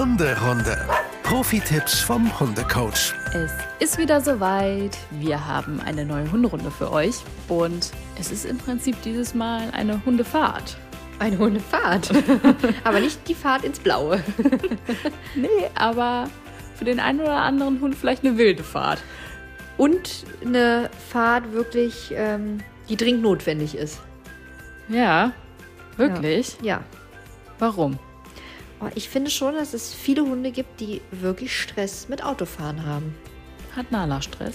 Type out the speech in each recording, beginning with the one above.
Hunderunde. Profi-Tipps vom Hundecoach. Es ist wieder soweit. Wir haben eine neue Hunderunde für euch. Und es ist im Prinzip dieses Mal eine Hundefahrt. Eine Hundefahrt. aber nicht die Fahrt ins Blaue. nee, aber für den einen oder anderen Hund vielleicht eine wilde Fahrt. Und eine Fahrt wirklich, ähm, die dringend notwendig ist. Ja, wirklich? Ja. ja. Warum? Oh, ich finde schon, dass es viele Hunde gibt, die wirklich Stress mit Autofahren haben. Hat Nala Stress?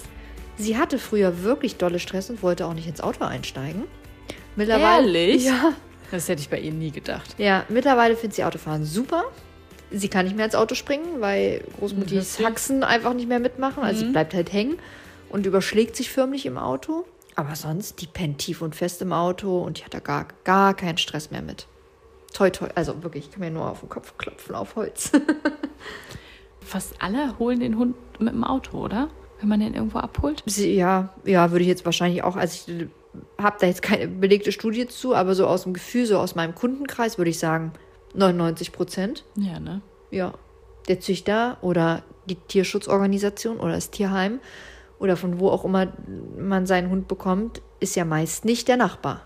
Sie hatte früher wirklich dolle Stress und wollte auch nicht ins Auto einsteigen. Mittlerweile, Ehrlich? Ja. Das hätte ich bei ihr nie gedacht. Ja, mittlerweile findet sie Autofahren super. Sie kann nicht mehr ins Auto springen, weil Großmuttis Haxen einfach nicht mehr mitmachen. Also mhm. sie bleibt halt hängen und überschlägt sich förmlich im Auto. Aber sonst, die pennt tief und fest im Auto und die hat da gar, gar keinen Stress mehr mit. Toi, toi. Also wirklich, ich kann mir nur auf den Kopf klopfen, auf Holz. Fast alle holen den Hund mit dem Auto, oder? Wenn man den irgendwo abholt? Ja, ja, würde ich jetzt wahrscheinlich auch. Also ich habe da jetzt keine belegte Studie zu, aber so aus dem Gefühl, so aus meinem Kundenkreis würde ich sagen 99 Prozent. Ja, ne? Ja. Der Züchter oder die Tierschutzorganisation oder das Tierheim oder von wo auch immer man seinen Hund bekommt, ist ja meist nicht der Nachbar.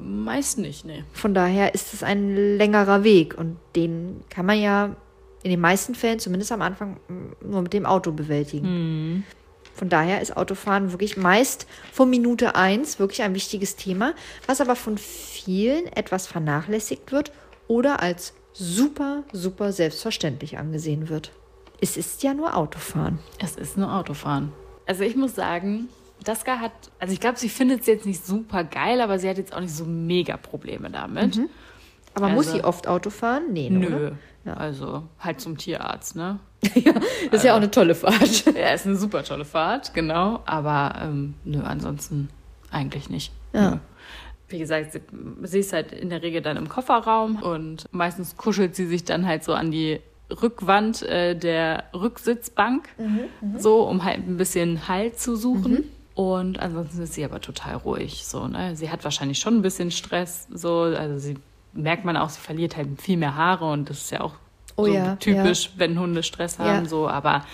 Meist nicht, ne. Von daher ist es ein längerer Weg und den kann man ja in den meisten Fällen, zumindest am Anfang, nur mit dem Auto bewältigen. Mhm. Von daher ist Autofahren wirklich meist von Minute eins wirklich ein wichtiges Thema, was aber von vielen etwas vernachlässigt wird oder als super, super selbstverständlich angesehen wird. Es ist ja nur Autofahren. Es ist nur Autofahren. Also ich muss sagen, Daska hat, also ich glaube, sie findet es jetzt nicht super geil, aber sie hat jetzt auch nicht so mega Probleme damit. Mhm. Aber also, muss sie oft Auto fahren? Nee, ne, Nö. Ja. Also halt zum Tierarzt, ne? ja, das ist also, ja auch eine tolle Fahrt. ja, ist eine super tolle Fahrt, genau. Aber ähm, nö, ansonsten eigentlich nicht. Ja. Nö. Wie gesagt, sie, sie ist halt in der Regel dann im Kofferraum und meistens kuschelt sie sich dann halt so an die Rückwand äh, der Rücksitzbank, mhm, mhm. so um halt ein bisschen Halt zu suchen. Mhm. Und ansonsten ist sie aber total ruhig. So, ne? Sie hat wahrscheinlich schon ein bisschen Stress. So, also sie merkt man auch, sie verliert halt viel mehr Haare und das ist ja auch oh, so ja, typisch, ja. wenn Hunde Stress haben. Ja. So, aber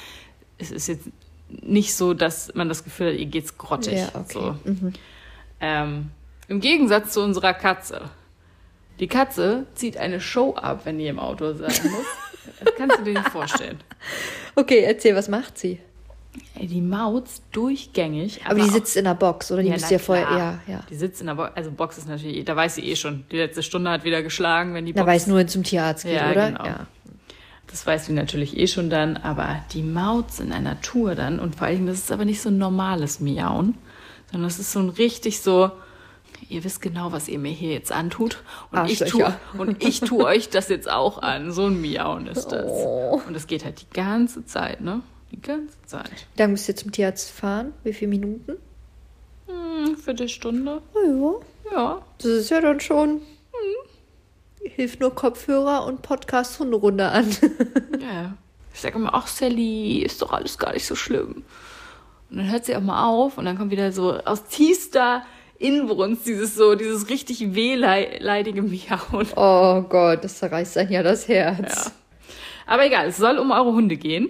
es ist jetzt nicht so, dass man das Gefühl hat, ihr geht's grottig. Ja, okay. so. Mhm. Ähm, Im Gegensatz zu unserer Katze. Die Katze zieht eine Show ab, wenn die im Auto sein muss. das kannst du dir nicht vorstellen. Okay, erzähl, was macht sie? Die Maus durchgängig. Aber, aber die sitzt in der Box, oder? Die ja, müsst ihr vorher, ja, ja. Die sitzt in der Box, also Box ist natürlich, da weiß sie eh schon, die letzte Stunde hat wieder geschlagen, wenn die Box. Da weiß nur zum Tierarzt geht, ja, oder? Genau. Ja. Das weiß sie natürlich eh schon dann, aber die Maus in einer Tour dann, und vor allem, das ist aber nicht so ein normales Miauen, sondern das ist so ein richtig so, ihr wisst genau, was ihr mir hier jetzt antut. Und ich tue und ich tue euch das jetzt auch an. So ein Miauen ist das. Oh. Und das geht halt die ganze Zeit, ne? Die ganze Zeit. Dann müsst ihr zum Tierarzt fahren. Wie viele Minuten? Hm, Viertelstunde. Oh, ja. Ja. Das ist ja dann schon. Hm. Hilft nur Kopfhörer und Podcast Hunderunde an. ja. Ich sage immer, ach Sally, ist doch alles gar nicht so schlimm. Und dann hört sie auch mal auf und dann kommt wieder so aus tiefster Inbrunst dieses so, dieses richtig wehleidige Miauen. Oh Gott, das zerreißt dann ja das Herz. Ja. Aber egal, es soll um eure Hunde gehen.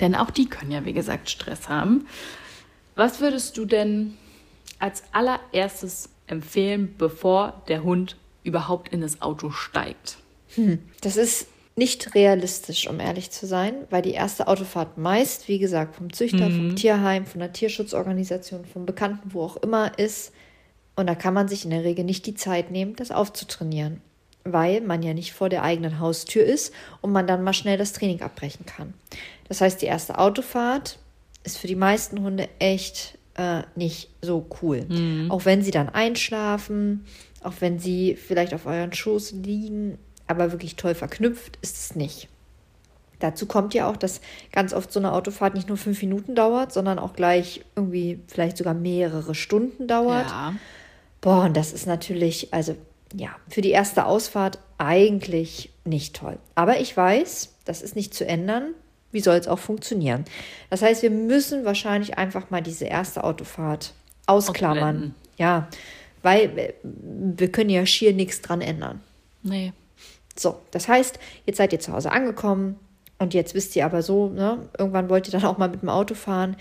Denn auch die können ja, wie gesagt, Stress haben. Was würdest du denn als allererstes empfehlen, bevor der Hund überhaupt in das Auto steigt? Hm, das ist nicht realistisch, um ehrlich zu sein, weil die erste Autofahrt meist, wie gesagt, vom Züchter, mhm. vom Tierheim, von der Tierschutzorganisation, vom Bekannten, wo auch immer ist. Und da kann man sich in der Regel nicht die Zeit nehmen, das aufzutrainieren weil man ja nicht vor der eigenen Haustür ist und man dann mal schnell das Training abbrechen kann. Das heißt, die erste Autofahrt ist für die meisten Hunde echt äh, nicht so cool. Mhm. Auch wenn sie dann einschlafen, auch wenn sie vielleicht auf euren Schoß liegen, aber wirklich toll verknüpft ist es nicht. Dazu kommt ja auch, dass ganz oft so eine Autofahrt nicht nur fünf Minuten dauert, sondern auch gleich irgendwie vielleicht sogar mehrere Stunden dauert. Ja. Boah, und das ist natürlich, also ja, für die erste Ausfahrt eigentlich nicht toll. Aber ich weiß, das ist nicht zu ändern. Wie soll es auch funktionieren? Das heißt, wir müssen wahrscheinlich einfach mal diese erste Autofahrt ausklammern. Ja, weil wir können ja schier nichts dran ändern. Nee. So, das heißt, jetzt seid ihr zu Hause angekommen und jetzt wisst ihr aber so, ne, irgendwann wollt ihr dann auch mal mit dem Auto fahren.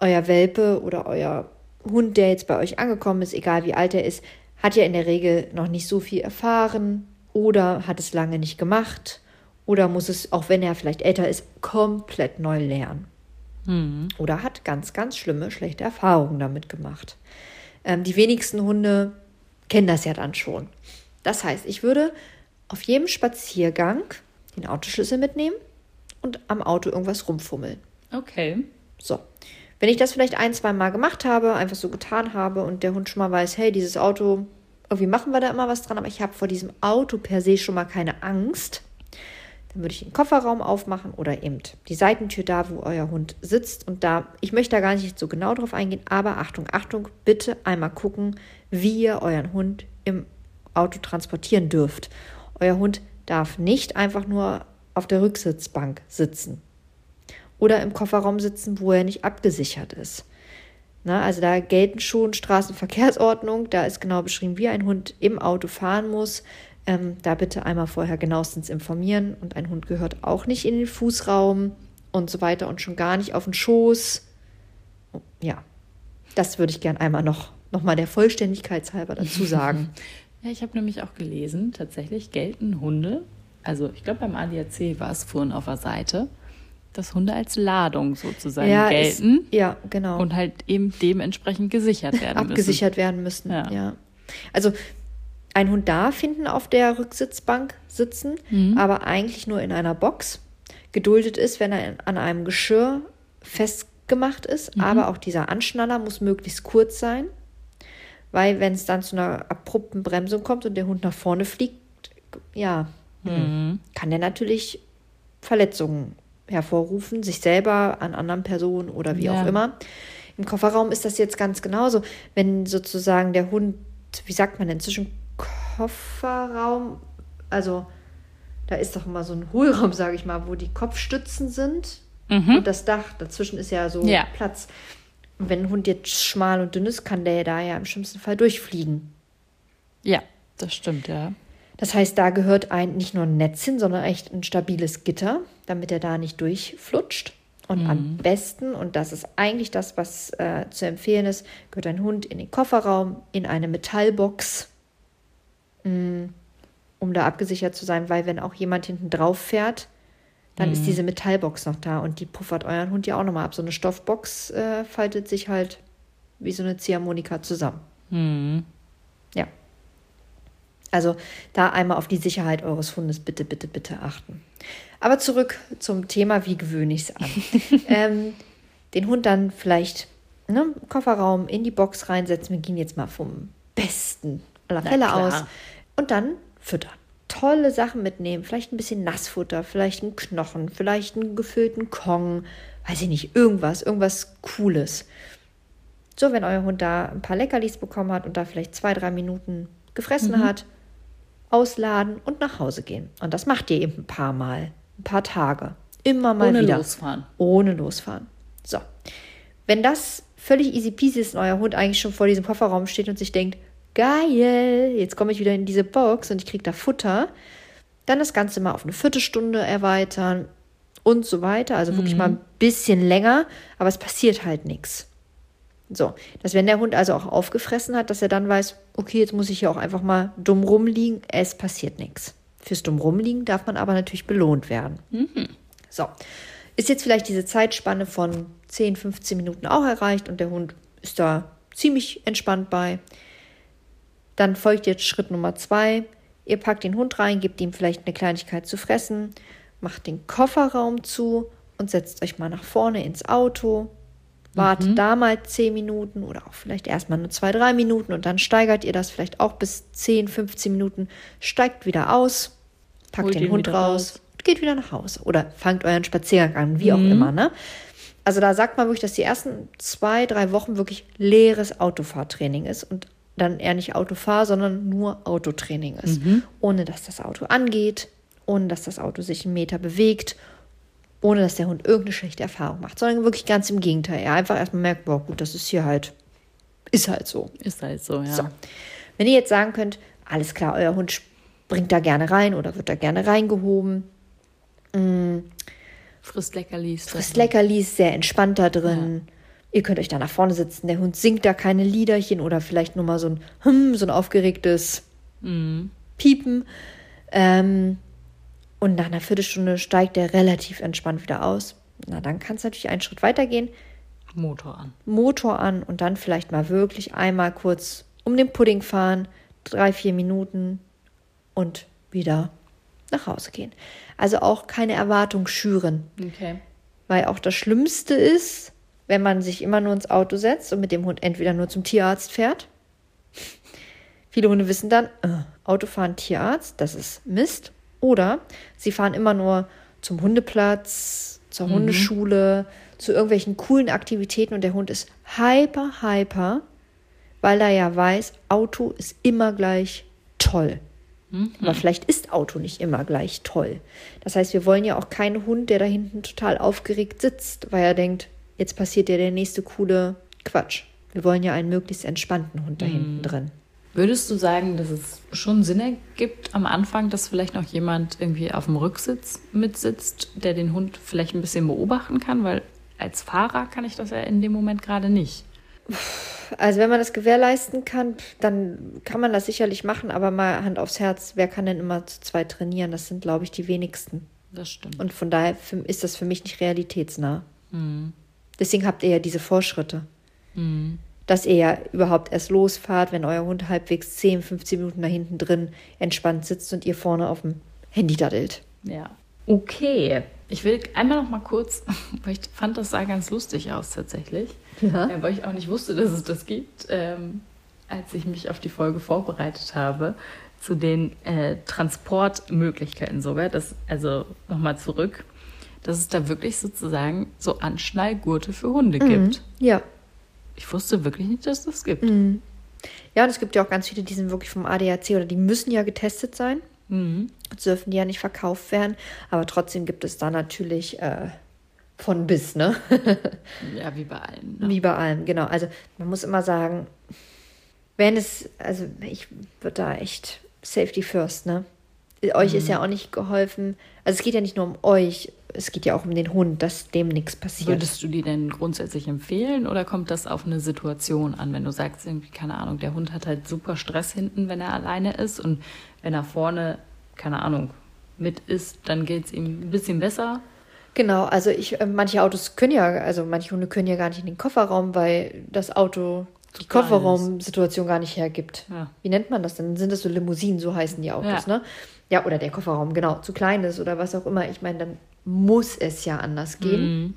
Euer Welpe oder euer Hund, der jetzt bei euch angekommen ist, egal wie alt er ist, hat ja in der Regel noch nicht so viel erfahren oder hat es lange nicht gemacht oder muss es, auch wenn er vielleicht älter ist, komplett neu lernen. Mhm. Oder hat ganz, ganz schlimme, schlechte Erfahrungen damit gemacht. Ähm, die wenigsten Hunde kennen das ja dann schon. Das heißt, ich würde auf jedem Spaziergang den Autoschlüssel mitnehmen und am Auto irgendwas rumfummeln. Okay. So. Wenn ich das vielleicht ein, zwei Mal gemacht habe, einfach so getan habe und der Hund schon mal weiß, hey, dieses Auto, irgendwie machen wir da immer was dran, aber ich habe vor diesem Auto per se schon mal keine Angst, dann würde ich den Kofferraum aufmachen oder eben die Seitentür da, wo euer Hund sitzt. Und da, ich möchte da gar nicht so genau drauf eingehen, aber Achtung, Achtung, bitte einmal gucken, wie ihr euren Hund im Auto transportieren dürft. Euer Hund darf nicht einfach nur auf der Rücksitzbank sitzen oder im Kofferraum sitzen, wo er nicht abgesichert ist. Na, also da gelten schon Straßenverkehrsordnung, da ist genau beschrieben, wie ein Hund im Auto fahren muss. Ähm, da bitte einmal vorher genauestens informieren. Und ein Hund gehört auch nicht in den Fußraum und so weiter und schon gar nicht auf den Schoß. Ja, das würde ich gern einmal noch, noch mal der Vollständigkeit halber dazu sagen. ja, ich habe nämlich auch gelesen, tatsächlich gelten Hunde, also ich glaube beim ADAC war es vorhin auf der Seite, dass Hunde als Ladung sozusagen ja, gelten. Ist, ja, genau. Und halt eben dementsprechend gesichert werden müssen. Abgesichert werden müssen, ja. ja. Also ein Hund darf hinten auf der Rücksitzbank sitzen, mhm. aber eigentlich nur in einer Box. Geduldet ist, wenn er an einem Geschirr festgemacht ist. Mhm. Aber auch dieser Anschnaller muss möglichst kurz sein, weil wenn es dann zu einer abrupten Bremsung kommt und der Hund nach vorne fliegt, ja, mhm. kann der natürlich Verletzungen hervorrufen, sich selber an anderen Personen oder wie ja. auch immer. Im Kofferraum ist das jetzt ganz genauso. Wenn sozusagen der Hund, wie sagt man denn, zwischen Kofferraum, also da ist doch immer so ein Hohlraum, sage ich mal, wo die Kopfstützen sind mhm. und das Dach. Dazwischen ist ja so ja. Platz. Und wenn ein Hund jetzt schmal und dünn ist, kann der da ja im schlimmsten Fall durchfliegen. Ja, das stimmt, ja. Das heißt, da gehört ein nicht nur ein Netz hin, sondern echt ein stabiles Gitter, damit er da nicht durchflutscht. Und mhm. am besten, und das ist eigentlich das, was äh, zu empfehlen ist, gehört ein Hund in den Kofferraum, in eine Metallbox um da abgesichert zu sein, weil wenn auch jemand hinten drauf fährt, dann mhm. ist diese Metallbox noch da und die puffert euren Hund ja auch nochmal ab. So eine Stoffbox äh, faltet sich halt wie so eine Ziehharmonika zusammen. Mhm. Ja. Also da einmal auf die Sicherheit eures Hundes bitte, bitte, bitte achten. Aber zurück zum Thema, wie gewöhne ich es an? ähm, den Hund dann vielleicht ne, Kofferraum in die Box reinsetzen. Wir gehen jetzt mal vom besten aller Fälle aus. Und dann füttern. Tolle Sachen mitnehmen. Vielleicht ein bisschen Nassfutter, vielleicht einen Knochen, vielleicht einen gefüllten Kong. Weiß ich nicht, irgendwas, irgendwas Cooles. So, wenn euer Hund da ein paar Leckerlis bekommen hat und da vielleicht zwei, drei Minuten gefressen mhm. hat, ausladen und nach Hause gehen. Und das macht ihr eben ein paar Mal, ein paar Tage. Immer mal Ohne wieder. Ohne losfahren. Ohne losfahren. So. Wenn das völlig easy peasy ist und euer Hund eigentlich schon vor diesem Kofferraum steht und sich denkt, geil, jetzt komme ich wieder in diese Box und ich kriege da Futter. Dann das Ganze mal auf eine Viertelstunde erweitern und so weiter. Also wirklich mhm. mal ein bisschen länger, aber es passiert halt nichts. So, dass wenn der Hund also auch aufgefressen hat, dass er dann weiß, okay, jetzt muss ich hier auch einfach mal dumm rumliegen, es passiert nichts. Fürs dumm rumliegen darf man aber natürlich belohnt werden. Mhm. So, ist jetzt vielleicht diese Zeitspanne von 10, 15 Minuten auch erreicht und der Hund ist da ziemlich entspannt bei. Dann folgt jetzt Schritt Nummer zwei. Ihr packt den Hund rein, gebt ihm vielleicht eine Kleinigkeit zu fressen, macht den Kofferraum zu und setzt euch mal nach vorne ins Auto. Wartet mhm. da mal zehn Minuten oder auch vielleicht erstmal nur zwei, drei Minuten und dann steigert ihr das vielleicht auch bis 10, 15 Minuten. Steigt wieder aus, packt Holt den Hund raus, raus und geht wieder nach Hause. Oder fangt euren Spaziergang an, wie mhm. auch immer. Ne? Also da sagt man wirklich, dass die ersten zwei, drei Wochen wirklich leeres Autofahrtraining ist und dann eher nicht Auto fahre, sondern nur Autotraining ist. Mhm. Ohne dass das Auto angeht, ohne dass das Auto sich einen Meter bewegt, ohne dass der Hund irgendeine schlechte Erfahrung macht, sondern wirklich ganz im Gegenteil. Er einfach erstmal merkt, boah, gut, das ist hier halt, ist halt so. Ist halt so, ja. So. Wenn ihr jetzt sagen könnt, alles klar, euer Hund springt da gerne rein oder wird da gerne reingehoben. Mhm. Frisst Leckerlis. Frisst Leckerlis, sehr entspannt da drin. Ja. Ihr könnt euch da nach vorne sitzen. Der Hund singt da keine Liederchen oder vielleicht nur mal so ein Hm, so ein aufgeregtes mhm. Piepen. Ähm, und nach einer Viertelstunde steigt er relativ entspannt wieder aus. Na, dann kann es natürlich einen Schritt weitergehen. Motor an. Motor an und dann vielleicht mal wirklich einmal kurz um den Pudding fahren, drei, vier Minuten und wieder nach Hause gehen. Also auch keine Erwartung schüren. Okay. Weil auch das Schlimmste ist, wenn man sich immer nur ins Auto setzt und mit dem Hund entweder nur zum Tierarzt fährt. Viele Hunde wissen dann, äh, Autofahren Tierarzt, das ist Mist. Oder sie fahren immer nur zum Hundeplatz, zur mhm. Hundeschule, zu irgendwelchen coolen Aktivitäten und der Hund ist hyper, hyper, weil er ja weiß, Auto ist immer gleich toll. Mhm. Aber vielleicht ist Auto nicht immer gleich toll. Das heißt, wir wollen ja auch keinen Hund, der da hinten total aufgeregt sitzt, weil er denkt, jetzt passiert ja der nächste coole Quatsch. Wir wollen ja einen möglichst entspannten Hund da hinten mhm. drin. Würdest du sagen, dass es schon Sinn ergibt am Anfang, dass vielleicht noch jemand irgendwie auf dem Rücksitz mitsitzt, der den Hund vielleicht ein bisschen beobachten kann? Weil als Fahrer kann ich das ja in dem Moment gerade nicht. Also wenn man das gewährleisten kann, dann kann man das sicherlich machen, aber mal Hand aufs Herz, wer kann denn immer zu zweit trainieren? Das sind, glaube ich, die wenigsten. Das stimmt. Und von daher ist das für mich nicht realitätsnah. Mhm. Deswegen habt ihr ja diese Vorschritte. Mhm dass ihr ja überhaupt erst losfahrt, wenn euer Hund halbwegs 10, 15 Minuten da hinten drin entspannt sitzt und ihr vorne auf dem Handy daddelt. Ja. Okay. Ich will einmal noch mal kurz, weil ich fand, das sah ganz lustig aus tatsächlich. Ja. Äh, weil ich auch nicht wusste, dass es das gibt, ähm, als ich mich auf die Folge vorbereitet habe, zu den äh, Transportmöglichkeiten sogar. Das, also nochmal zurück, dass es da wirklich sozusagen so Anschnallgurte für Hunde mhm. gibt. Ja. Ich wusste wirklich nicht, dass das gibt. Mhm. Ja, und es gibt ja auch ganz viele, die sind wirklich vom ADAC oder die müssen ja getestet sein. Mhm. Jetzt dürfen die ja nicht verkauft werden. Aber trotzdem gibt es da natürlich äh, von bis, ne? ja, wie bei allen. Ne? Wie bei allem, genau. Also man muss immer sagen, wenn es, also ich würde da echt Safety first, ne? Euch mhm. ist ja auch nicht geholfen. Also es geht ja nicht nur um euch, es geht ja auch um den Hund, dass dem nichts passiert. Würdest du die denn grundsätzlich empfehlen oder kommt das auf eine Situation an, wenn du sagst, irgendwie, keine Ahnung, der Hund hat halt super Stress hinten, wenn er alleine ist und wenn er vorne, keine Ahnung, mit ist, dann geht es ihm ein bisschen besser? Genau, also ich, äh, manche Autos können ja, also manche Hunde können ja gar nicht in den Kofferraum, weil das Auto die Kofferraumsituation gar nicht hergibt. Ja. Wie nennt man das denn? Sind das so Limousinen, so heißen die Autos, ja. ne? Ja, oder der Kofferraum, genau, zu klein ist oder was auch immer. Ich meine, dann muss es ja anders gehen. Mhm.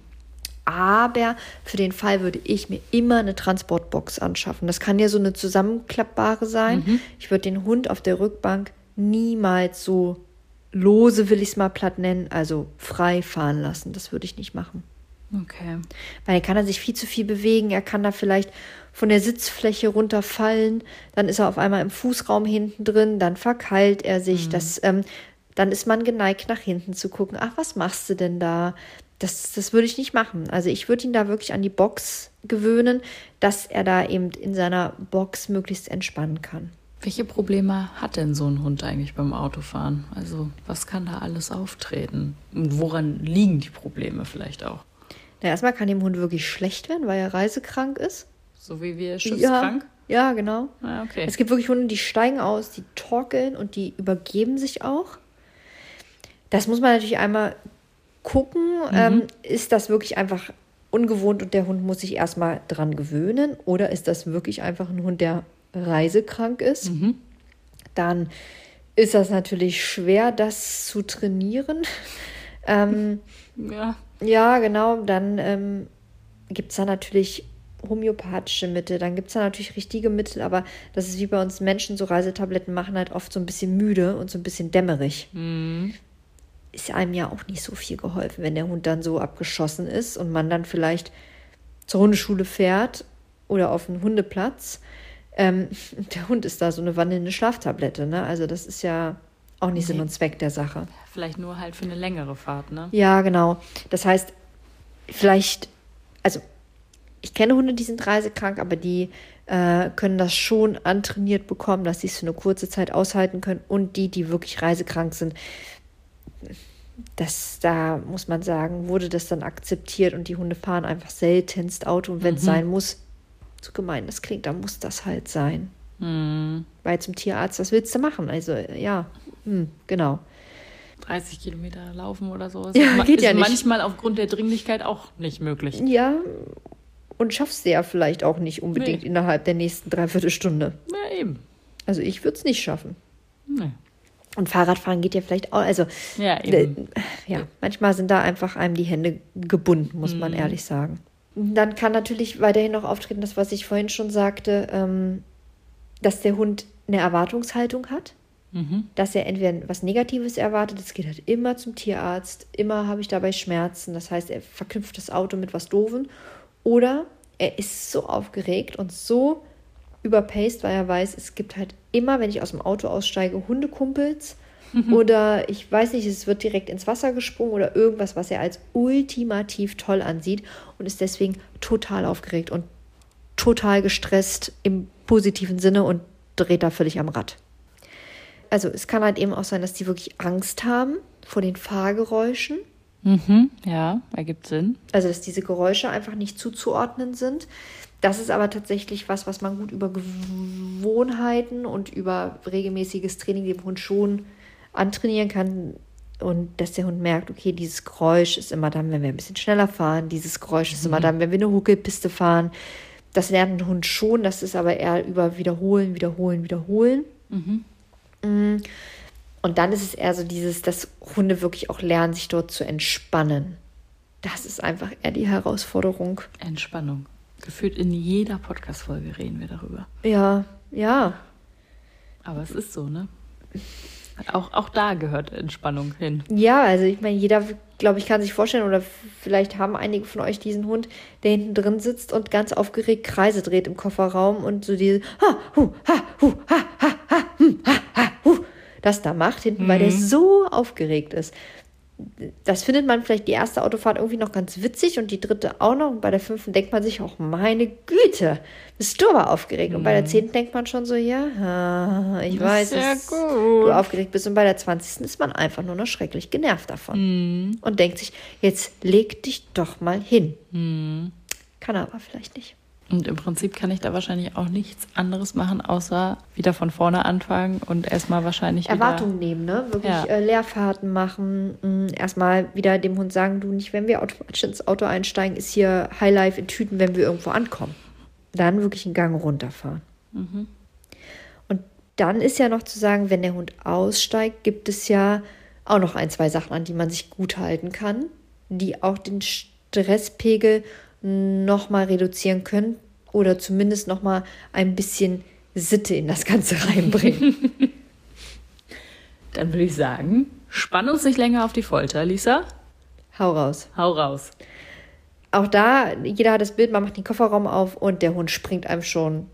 Aber für den Fall würde ich mir immer eine Transportbox anschaffen. Das kann ja so eine zusammenklappbare sein. Mhm. Ich würde den Hund auf der Rückbank niemals so lose, will ich es mal platt nennen, also frei fahren lassen. Das würde ich nicht machen. Okay. Weil er kann er sich viel zu viel bewegen. Er kann da vielleicht von der Sitzfläche runterfallen. Dann ist er auf einmal im Fußraum hinten drin. Dann verkeilt er sich. Mhm. Das, ähm, dann ist man geneigt, nach hinten zu gucken. Ach, was machst du denn da? Das, das würde ich nicht machen. Also ich würde ihn da wirklich an die Box gewöhnen, dass er da eben in seiner Box möglichst entspannen kann. Welche Probleme hat denn so ein Hund eigentlich beim Autofahren? Also was kann da alles auftreten? Und woran liegen die Probleme vielleicht auch? Na, erstmal kann dem Hund wirklich schlecht werden, weil er reisekrank ist. So wie wir schiffskrank? Ja, ja genau. Ah, okay. Es gibt wirklich Hunde, die steigen aus, die torkeln und die übergeben sich auch. Das muss man natürlich einmal gucken. Mhm. Ähm, ist das wirklich einfach ungewohnt und der Hund muss sich erstmal dran gewöhnen? Oder ist das wirklich einfach ein Hund, der reisekrank ist? Mhm. Dann ist das natürlich schwer, das zu trainieren. ähm, ja. Ja, genau. Dann ähm, gibt es da natürlich homöopathische Mittel, dann gibt es da natürlich richtige Mittel, aber das ist wie bei uns Menschen, so Reisetabletten machen halt oft so ein bisschen müde und so ein bisschen dämmerig. Mhm. Ist einem ja auch nicht so viel geholfen, wenn der Hund dann so abgeschossen ist und man dann vielleicht zur Hundeschule fährt oder auf einen Hundeplatz. Ähm, der Hund ist da so eine wandelnde Schlaftablette, ne? Also das ist ja auch nicht nee. Sinn und Zweck der Sache. Vielleicht nur halt für eine längere Fahrt, ne? Ja, genau. Das heißt, vielleicht, also ich kenne Hunde, die sind reisekrank, aber die äh, können das schon antrainiert bekommen, dass sie es für eine kurze Zeit aushalten können. Und die, die wirklich reisekrank sind, das, da muss man sagen, wurde das dann akzeptiert und die Hunde fahren einfach seltenst Auto. Und wenn es mhm. sein muss, so gemein das klingt, dann muss das halt sein. Mhm. Weil zum Tierarzt, was willst du machen? Also, ja, hm, genau. 30 Kilometer laufen oder so. Ist ja, geht ist ja nicht. manchmal aufgrund der Dringlichkeit auch nicht möglich. Ja, und schaffst du ja vielleicht auch nicht unbedingt nee. innerhalb der nächsten Dreiviertelstunde. Ja, eben. Also ich würde es nicht schaffen. Nee. Und Fahrradfahren geht ja vielleicht auch. Also ja, eben. ja, manchmal sind da einfach einem die Hände gebunden, muss mhm. man ehrlich sagen. Dann kann natürlich weiterhin noch auftreten, das, was ich vorhin schon sagte, ähm, dass der Hund eine Erwartungshaltung hat. Mhm. Dass er entweder was Negatives erwartet, es geht halt immer zum Tierarzt, immer habe ich dabei Schmerzen. Das heißt, er verknüpft das Auto mit was Doofen. Oder er ist so aufgeregt und so überpaced, weil er weiß, es gibt halt immer, wenn ich aus dem Auto aussteige, Hundekumpels. Mhm. Oder ich weiß nicht, es wird direkt ins Wasser gesprungen oder irgendwas, was er als ultimativ toll ansieht und ist deswegen total aufgeregt und total gestresst im positiven Sinne und dreht da völlig am Rad. Also es kann halt eben auch sein, dass die wirklich Angst haben vor den Fahrgeräuschen. Mhm, ja, ergibt Sinn. Also dass diese Geräusche einfach nicht zuzuordnen sind. Das ist aber tatsächlich was, was man gut über Gewohnheiten und über regelmäßiges Training dem Hund schon antrainieren kann. Und dass der Hund merkt, okay, dieses Geräusch ist immer dann, wenn wir ein bisschen schneller fahren. Dieses Geräusch ist immer mhm. dann, wenn wir eine Huckelpiste fahren. Das lernt ein Hund schon, das ist aber eher über Wiederholen, Wiederholen, Wiederholen. Mhm. Mm. Und dann ist es eher so dieses, dass Hunde wirklich auch lernen, sich dort zu entspannen. Das ist einfach eher die Herausforderung. Entspannung. Gefühlt in jeder Podcast-Folge reden wir darüber. Ja, ja. Aber es ist so, ne? Auch, auch da gehört Entspannung hin. Ja, also ich meine, jeder, glaube ich, kann sich vorstellen, oder vielleicht haben einige von euch diesen Hund, der hinten drin sitzt und ganz aufgeregt Kreise dreht im Kofferraum und so diese ha, hu, ha, hu, ha, ha, ha, hm, ha, ha, hu, das da macht hinten, mhm. weil der mhm. so aufgeregt ist das findet man vielleicht die erste Autofahrt irgendwie noch ganz witzig und die dritte auch noch. Und bei der fünften denkt man sich auch, meine Güte, bist du aber aufgeregt. Mhm. Und bei der mhm. zehnten denkt man schon so, ja, ich weiß, dass du aufgeregt bist. Und bei der zwanzigsten ist man einfach nur noch schrecklich genervt davon. Mhm. Und denkt sich, jetzt leg dich doch mal hin. Mhm. Kann er aber vielleicht nicht. Und im Prinzip kann ich da wahrscheinlich auch nichts anderes machen, außer wieder von vorne anfangen und erstmal wahrscheinlich. Erwartungen nehmen, ne? Wirklich ja. äh, Leerfahrten machen. Mh, mm, erstmal wieder dem Hund sagen, du nicht, wenn wir automatisch ins Auto einsteigen, ist hier Highlife in Tüten, wenn wir irgendwo ankommen. Dann wirklich einen Gang runterfahren. Mhm. Und dann ist ja noch zu sagen, wenn der Hund aussteigt, gibt es ja auch noch ein, zwei Sachen, an die man sich gut halten kann, die auch den Stresspegel nochmal reduzieren können oder zumindest nochmal ein bisschen Sitte in das Ganze reinbringen. Dann würde ich sagen, spann uns nicht länger auf die Folter, Lisa. Hau raus. Hau raus. Auch da, jeder hat das Bild, man macht den Kofferraum auf und der Hund springt einem schon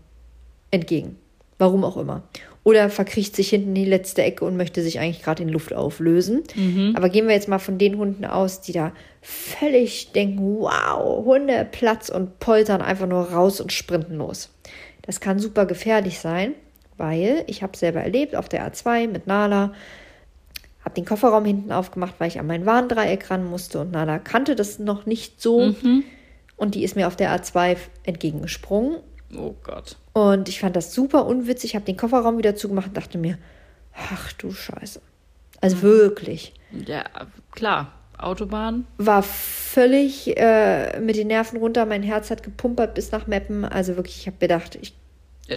entgegen. Warum auch immer. Oder verkriecht sich hinten in die letzte Ecke und möchte sich eigentlich gerade in Luft auflösen. Mhm. Aber gehen wir jetzt mal von den Hunden aus, die da völlig denken, wow, Hunde, Platz und poltern einfach nur raus und sprinten los. Das kann super gefährlich sein, weil ich habe selber erlebt auf der A2 mit Nala, habe den Kofferraum hinten aufgemacht, weil ich an mein Warndreieck ran musste und Nala kannte das noch nicht so. Mhm. Und die ist mir auf der A2 entgegengesprungen Oh Gott. Und ich fand das super unwitzig. Ich habe den Kofferraum wieder zugemacht und dachte mir, ach du Scheiße. Also mhm. wirklich. Ja, klar. Autobahn. War völlig äh, mit den Nerven runter. Mein Herz hat gepumpert bis nach Meppen. Also wirklich, ich habe gedacht, ich.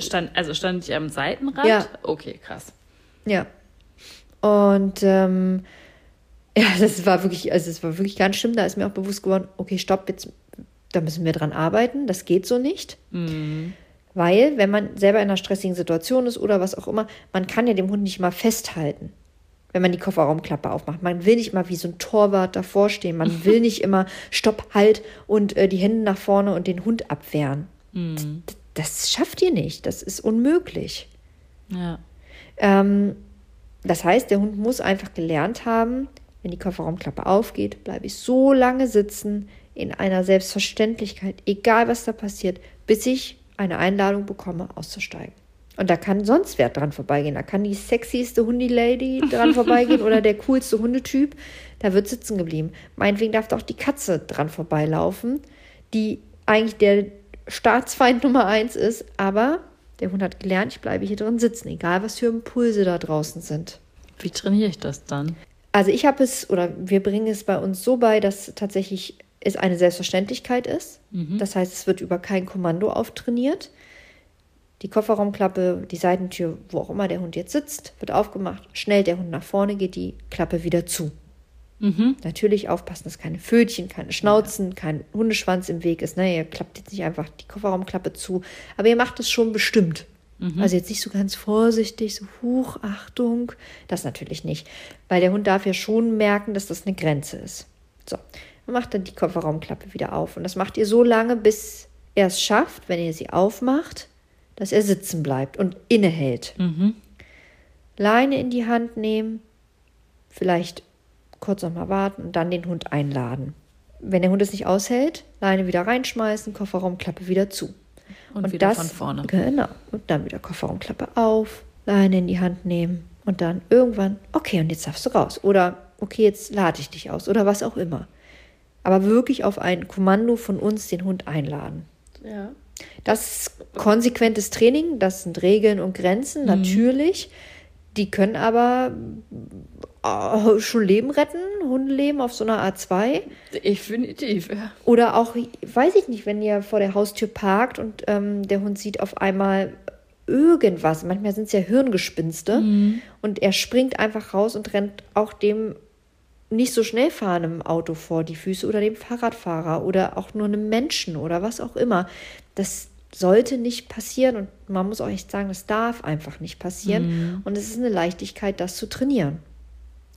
Stand, also stand ich am Seitenrad? Ja. Okay, krass. Ja. Und ähm, ja, das war wirklich, also es war wirklich ganz schlimm. Da ist mir auch bewusst geworden, okay, stopp, jetzt da müssen wir dran arbeiten, das geht so nicht. Mhm. Weil, wenn man selber in einer stressigen Situation ist oder was auch immer, man kann ja dem Hund nicht mal festhalten, wenn man die Kofferraumklappe aufmacht. Man will nicht mal wie so ein Torwart davor stehen. Man will nicht immer Stopp, Halt und äh, die Hände nach vorne und den Hund abwehren. Mhm. Das, das, schafft ihr nicht. Das ist unmöglich. Ja. Ähm, das heißt, der Hund muss einfach gelernt haben, wenn die Kofferraumklappe aufgeht, bleibe ich so lange sitzen, in einer Selbstverständlichkeit, egal was da passiert, bis ich eine Einladung bekomme, auszusteigen. Und da kann sonst wer dran vorbeigehen. Da kann die sexieste Hundi-Lady dran vorbeigehen oder der coolste Hundetyp. Da wird sitzen geblieben. Meinetwegen darf da auch die Katze dran vorbeilaufen, die eigentlich der Staatsfeind Nummer eins ist. Aber der Hund hat gelernt, ich bleibe hier drin sitzen, egal was für Impulse da draußen sind. Wie trainiere ich das dann? Also ich habe es, oder wir bringen es bei uns so bei, dass tatsächlich es eine Selbstverständlichkeit ist. Mhm. Das heißt, es wird über kein Kommando auftrainiert. Die Kofferraumklappe, die Seitentür, wo auch immer der Hund jetzt sitzt, wird aufgemacht. Schnell der Hund nach vorne, geht die Klappe wieder zu. Mhm. Natürlich aufpassen, dass keine Fötchen, keine Schnauzen, ja. kein Hundeschwanz im Weg ist. Ne? Ihr klappt jetzt nicht einfach die Kofferraumklappe zu, aber ihr macht es schon bestimmt. Mhm. Also jetzt nicht so ganz vorsichtig, so Huch, Achtung. Das natürlich nicht. Weil der Hund darf ja schon merken, dass das eine Grenze ist. So, man macht dann die Kofferraumklappe wieder auf. Und das macht ihr so lange, bis er es schafft, wenn ihr sie aufmacht, dass er sitzen bleibt und innehält. Mhm. Leine in die Hand nehmen, vielleicht kurz nochmal warten und dann den Hund einladen. Wenn der Hund es nicht aushält, Leine wieder reinschmeißen, Kofferraumklappe wieder zu. Und, und wieder das, von vorne. Genau. Und dann wieder Kofferraumklappe auf, Leine in die Hand nehmen und dann irgendwann, okay, und jetzt darfst du raus. Oder okay, jetzt lade ich dich aus oder was auch immer. Aber wirklich auf ein Kommando von uns den Hund einladen. Ja. Das ist konsequentes Training, das sind Regeln und Grenzen, mhm. natürlich. Die können aber äh, schon Leben retten, Hundeleben auf so einer A2. Definitiv, ja. Oder auch, weiß ich nicht, wenn ihr vor der Haustür parkt und ähm, der Hund sieht auf einmal irgendwas, manchmal sind es ja Hirngespinste, mhm. und er springt einfach raus und rennt auch dem nicht so schnell fahrenden Auto vor die Füße oder dem Fahrradfahrer oder auch nur einem Menschen oder was auch immer. Das sollte nicht passieren und man muss auch echt sagen, das darf einfach nicht passieren. Mhm. Und es ist eine Leichtigkeit, das zu trainieren.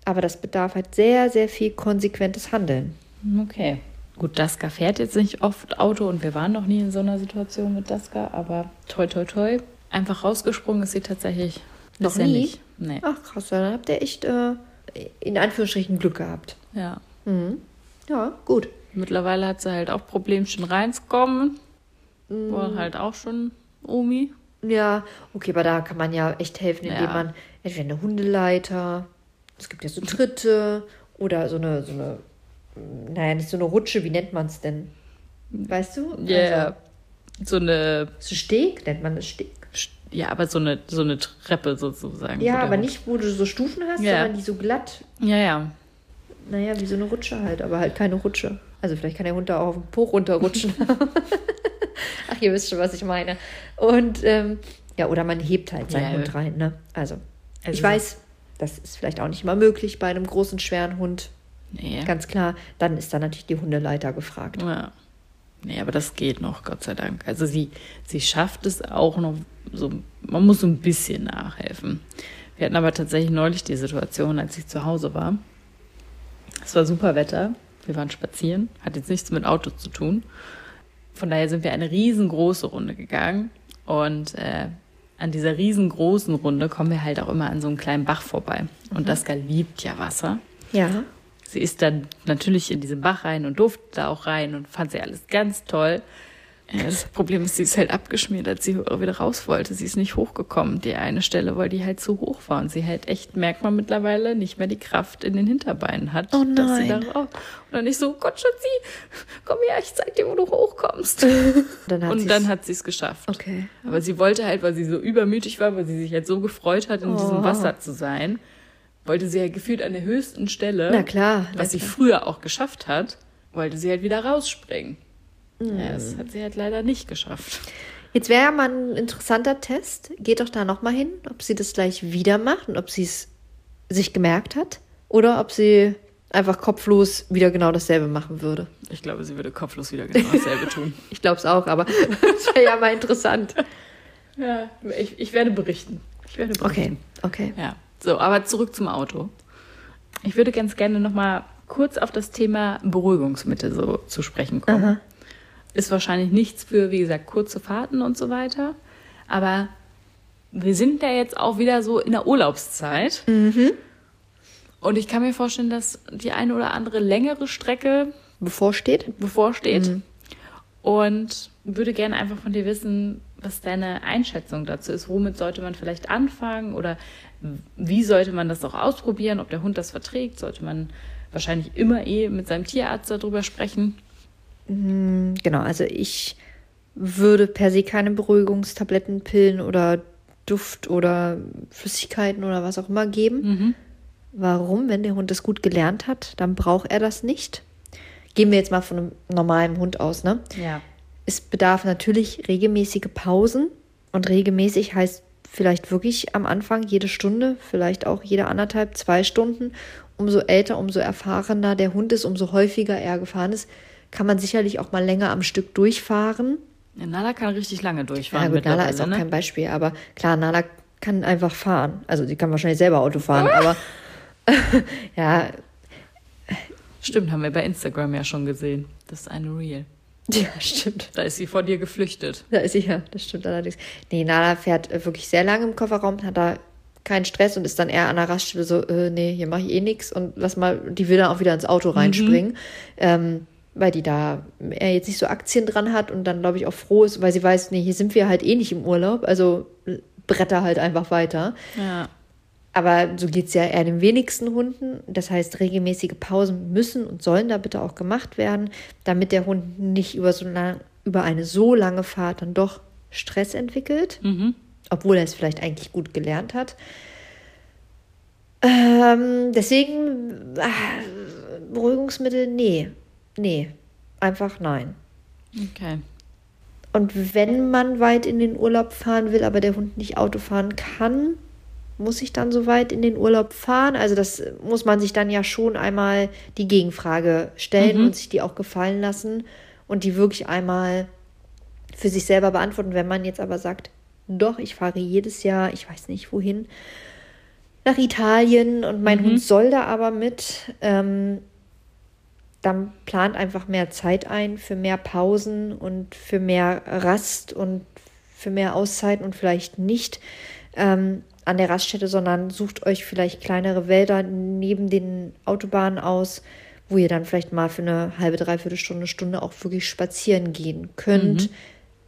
Aber das bedarf halt sehr, sehr viel konsequentes Handeln. Okay. Gut, Daska fährt jetzt nicht oft Auto und wir waren noch nie in so einer Situation mit Daska, aber toi, toi, toi. Einfach rausgesprungen ist sie tatsächlich noch nie. Nicht. Nee. Ach krass, dann habt ihr echt äh, in Anführungsstrichen Glück gehabt. Ja. Mhm. Ja, gut. Mittlerweile hat sie halt auch Problemchen reinzukommen. Mhm. War halt auch schon Omi. Ja, okay, aber da kann man ja echt helfen, indem ja. man entweder eine Hundeleiter es gibt ja so Tritte oder so eine, so eine, naja, nicht so eine Rutsche, wie nennt man es denn? Weißt du? Ja, yeah. also, so eine. So Steg nennt man das Steg. Ja, aber so eine, so eine Treppe sozusagen. Ja, aber nicht, wo du so Stufen hast, ja. sondern die so glatt. Ja, ja. Naja, wie so eine Rutsche halt, aber halt keine Rutsche. Also vielleicht kann der Hund da auch auf den Po runterrutschen. Ach, ihr wisst schon, was ich meine. Und ähm, ja, oder man hebt halt seinen ja, Hund rein, ne? Also, also ich weiß, das ist vielleicht auch nicht immer möglich bei einem großen, schweren Hund. Nee. Ganz klar. Dann ist da natürlich die Hundeleiter gefragt. Ja. Nee, aber das geht noch, Gott sei Dank. Also sie, sie schafft es auch noch so, man muss so ein bisschen nachhelfen. Wir hatten aber tatsächlich neulich die Situation, als ich zu Hause war. Es war super Wetter. Wir waren spazieren, hat jetzt nichts mit Auto zu tun. Von daher sind wir eine riesengroße Runde gegangen und äh, an dieser riesengroßen Runde kommen wir halt auch immer an so einem kleinen Bach vorbei. Und mhm. Daska liebt ja Wasser. Ja. Sie ist dann natürlich in diesen Bach rein und durfte da auch rein und fand sie alles ganz toll. Das Problem ist, sie ist halt abgeschmiert, als sie wieder raus wollte. Sie ist nicht hochgekommen, die eine Stelle, weil die halt zu hoch war. Und sie halt echt, merkt man mittlerweile, nicht mehr die Kraft in den Hinterbeinen hat. Oh nein. Dass sie da raus. Und dann nicht so, Gott, Schatzi, komm her, ich zeig dir, wo du hochkommst. dann und dann hat sie es geschafft. Okay. Aber sie wollte halt, weil sie so übermütig war, weil sie sich halt so gefreut hat, in oh. diesem Wasser zu sein, wollte sie halt gefühlt an der höchsten Stelle, na klar, was sie klar. früher auch geschafft hat, wollte sie halt wieder rausspringen. Ja, das hat sie halt leider nicht geschafft. Jetzt wäre ja mal ein interessanter Test. Geht doch da nochmal hin, ob sie das gleich wieder macht und ob sie es sich gemerkt hat oder ob sie einfach kopflos wieder genau dasselbe machen würde. Ich glaube, sie würde kopflos wieder genau dasselbe tun. ich glaube es auch, aber das wäre ja mal interessant. Ja, ich, ich werde berichten. Ich werde berichten. Okay, okay. Ja, so, aber zurück zum Auto. Ich würde ganz gerne nochmal kurz auf das Thema Beruhigungsmittel so zu sprechen kommen. Aha. Ist wahrscheinlich nichts für, wie gesagt, kurze Fahrten und so weiter. Aber wir sind ja jetzt auch wieder so in der Urlaubszeit. Mhm. Und ich kann mir vorstellen, dass die eine oder andere längere Strecke bevorsteht. Bevorsteht. Mhm. Und würde gerne einfach von dir wissen, was deine Einschätzung dazu ist. Womit sollte man vielleicht anfangen oder wie sollte man das auch ausprobieren, ob der Hund das verträgt? Sollte man wahrscheinlich immer eh mit seinem Tierarzt darüber sprechen? Mm, genau, also ich würde per se keine Beruhigungstabletten, Pillen oder Duft oder Flüssigkeiten oder was auch immer geben. Mhm. Warum? Wenn der Hund das gut gelernt hat, dann braucht er das nicht. Gehen wir jetzt mal von einem normalen Hund aus, ne? Ja. Es bedarf natürlich regelmäßige Pausen und regelmäßig heißt vielleicht wirklich am Anfang jede Stunde, vielleicht auch jede anderthalb, zwei Stunden. Umso älter, umso erfahrener der Hund ist, umso häufiger er gefahren ist, kann man sicherlich auch mal länger am Stück durchfahren. Ja, Nala kann richtig lange durchfahren. Ja, gut, Nala ist auch ne? kein Beispiel, aber klar, Nala kann einfach fahren. Also, die kann wahrscheinlich selber Auto fahren, aber ja. Stimmt, haben wir bei Instagram ja schon gesehen. Das ist eine Real. Ja, stimmt. Da ist sie vor dir geflüchtet. Da ist sie, ja, das stimmt allerdings. Nee, Nala fährt äh, wirklich sehr lange im Kofferraum, hat da keinen Stress und ist dann eher an der Raststelle so, äh, nee, hier mache ich eh nichts und lass mal, die will dann auch wieder ins Auto reinspringen. Mhm. Ähm, weil die da er jetzt nicht so Aktien dran hat und dann, glaube ich, auch froh ist, weil sie weiß, nee, hier sind wir halt eh nicht im Urlaub, also bretter halt einfach weiter. Ja. Aber so geht es ja eher den wenigsten Hunden. Das heißt, regelmäßige Pausen müssen und sollen da bitte auch gemacht werden, damit der Hund nicht über, so lang, über eine so lange Fahrt dann doch Stress entwickelt, mhm. obwohl er es vielleicht eigentlich gut gelernt hat. Ähm, deswegen äh, Beruhigungsmittel, nee. Nee, einfach nein. Okay. Und wenn man weit in den Urlaub fahren will, aber der Hund nicht Auto fahren kann, muss ich dann so weit in den Urlaub fahren? Also das muss man sich dann ja schon einmal die Gegenfrage stellen mhm. und sich die auch gefallen lassen und die wirklich einmal für sich selber beantworten. Wenn man jetzt aber sagt, doch, ich fahre jedes Jahr, ich weiß nicht wohin, nach Italien und mein mhm. Hund soll da aber mit, ähm, dann plant einfach mehr Zeit ein für mehr Pausen und für mehr Rast und für mehr Auszeiten und vielleicht nicht ähm, an der Raststätte, sondern sucht euch vielleicht kleinere Wälder neben den Autobahnen aus, wo ihr dann vielleicht mal für eine halbe, dreiviertel Stunde, Stunde auch wirklich spazieren gehen könnt. Mhm.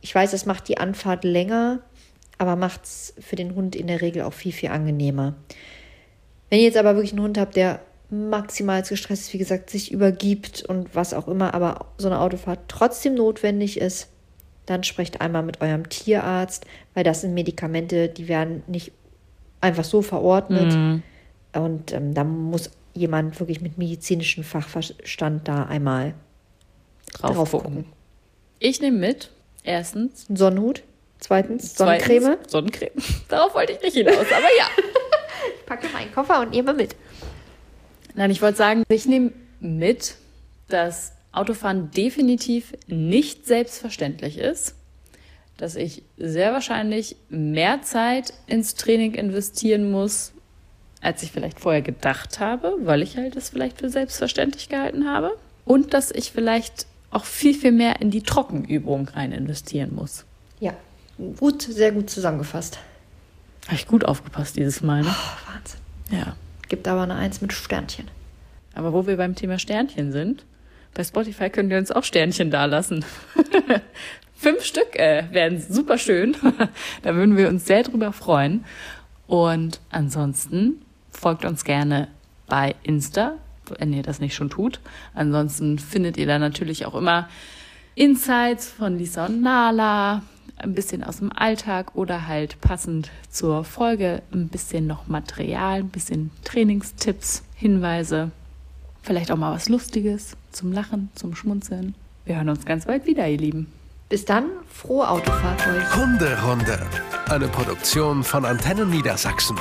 Ich weiß, es macht die Anfahrt länger, aber macht es für den Hund in der Regel auch viel, viel angenehmer. Wenn ihr jetzt aber wirklich einen Hund habt, der maximal gestresst ist, wie gesagt, sich übergibt und was auch immer, aber so eine Autofahrt trotzdem notwendig ist, dann sprecht einmal mit eurem Tierarzt, weil das sind Medikamente, die werden nicht einfach so verordnet. Mhm. Und ähm, da muss jemand wirklich mit medizinischem Fachverstand da einmal drauf, drauf gucken. gucken. Ich nehme mit, erstens. Sonnenhut. Zweitens, Sonnencreme. Zweitens, Sonnencreme. Darauf wollte ich nicht hinaus, aber ja. ich packe meinen Koffer und nehme mit. Nein, ich wollte sagen, ich nehme mit, dass Autofahren definitiv nicht selbstverständlich ist, dass ich sehr wahrscheinlich mehr Zeit ins Training investieren muss, als ich vielleicht vorher gedacht habe, weil ich halt es vielleicht für selbstverständlich gehalten habe. Und dass ich vielleicht auch viel, viel mehr in die Trockenübung rein investieren muss. Ja, gut, sehr gut zusammengefasst. Habe ich gut aufgepasst dieses Mal. Ne? Oh, Wahnsinn. Ja. Gibt aber eine Eins mit Sternchen. Aber wo wir beim Thema Sternchen sind, bei Spotify könnt ihr uns auch Sternchen dalassen. Fünf Stück äh, wären super schön. da würden wir uns sehr drüber freuen. Und ansonsten folgt uns gerne bei Insta, wenn ihr das nicht schon tut. Ansonsten findet ihr da natürlich auch immer Insights von Lisa und Nala, ein bisschen aus dem Alltag oder halt passend zur Folge ein bisschen noch Material, ein bisschen Trainingstipps, Hinweise, vielleicht auch mal was Lustiges zum Lachen, zum Schmunzeln. Wir hören uns ganz bald wieder, ihr Lieben. Bis dann, frohe Autofahrt euch. Hunderunde, eine Produktion von Antennen Niedersachsen.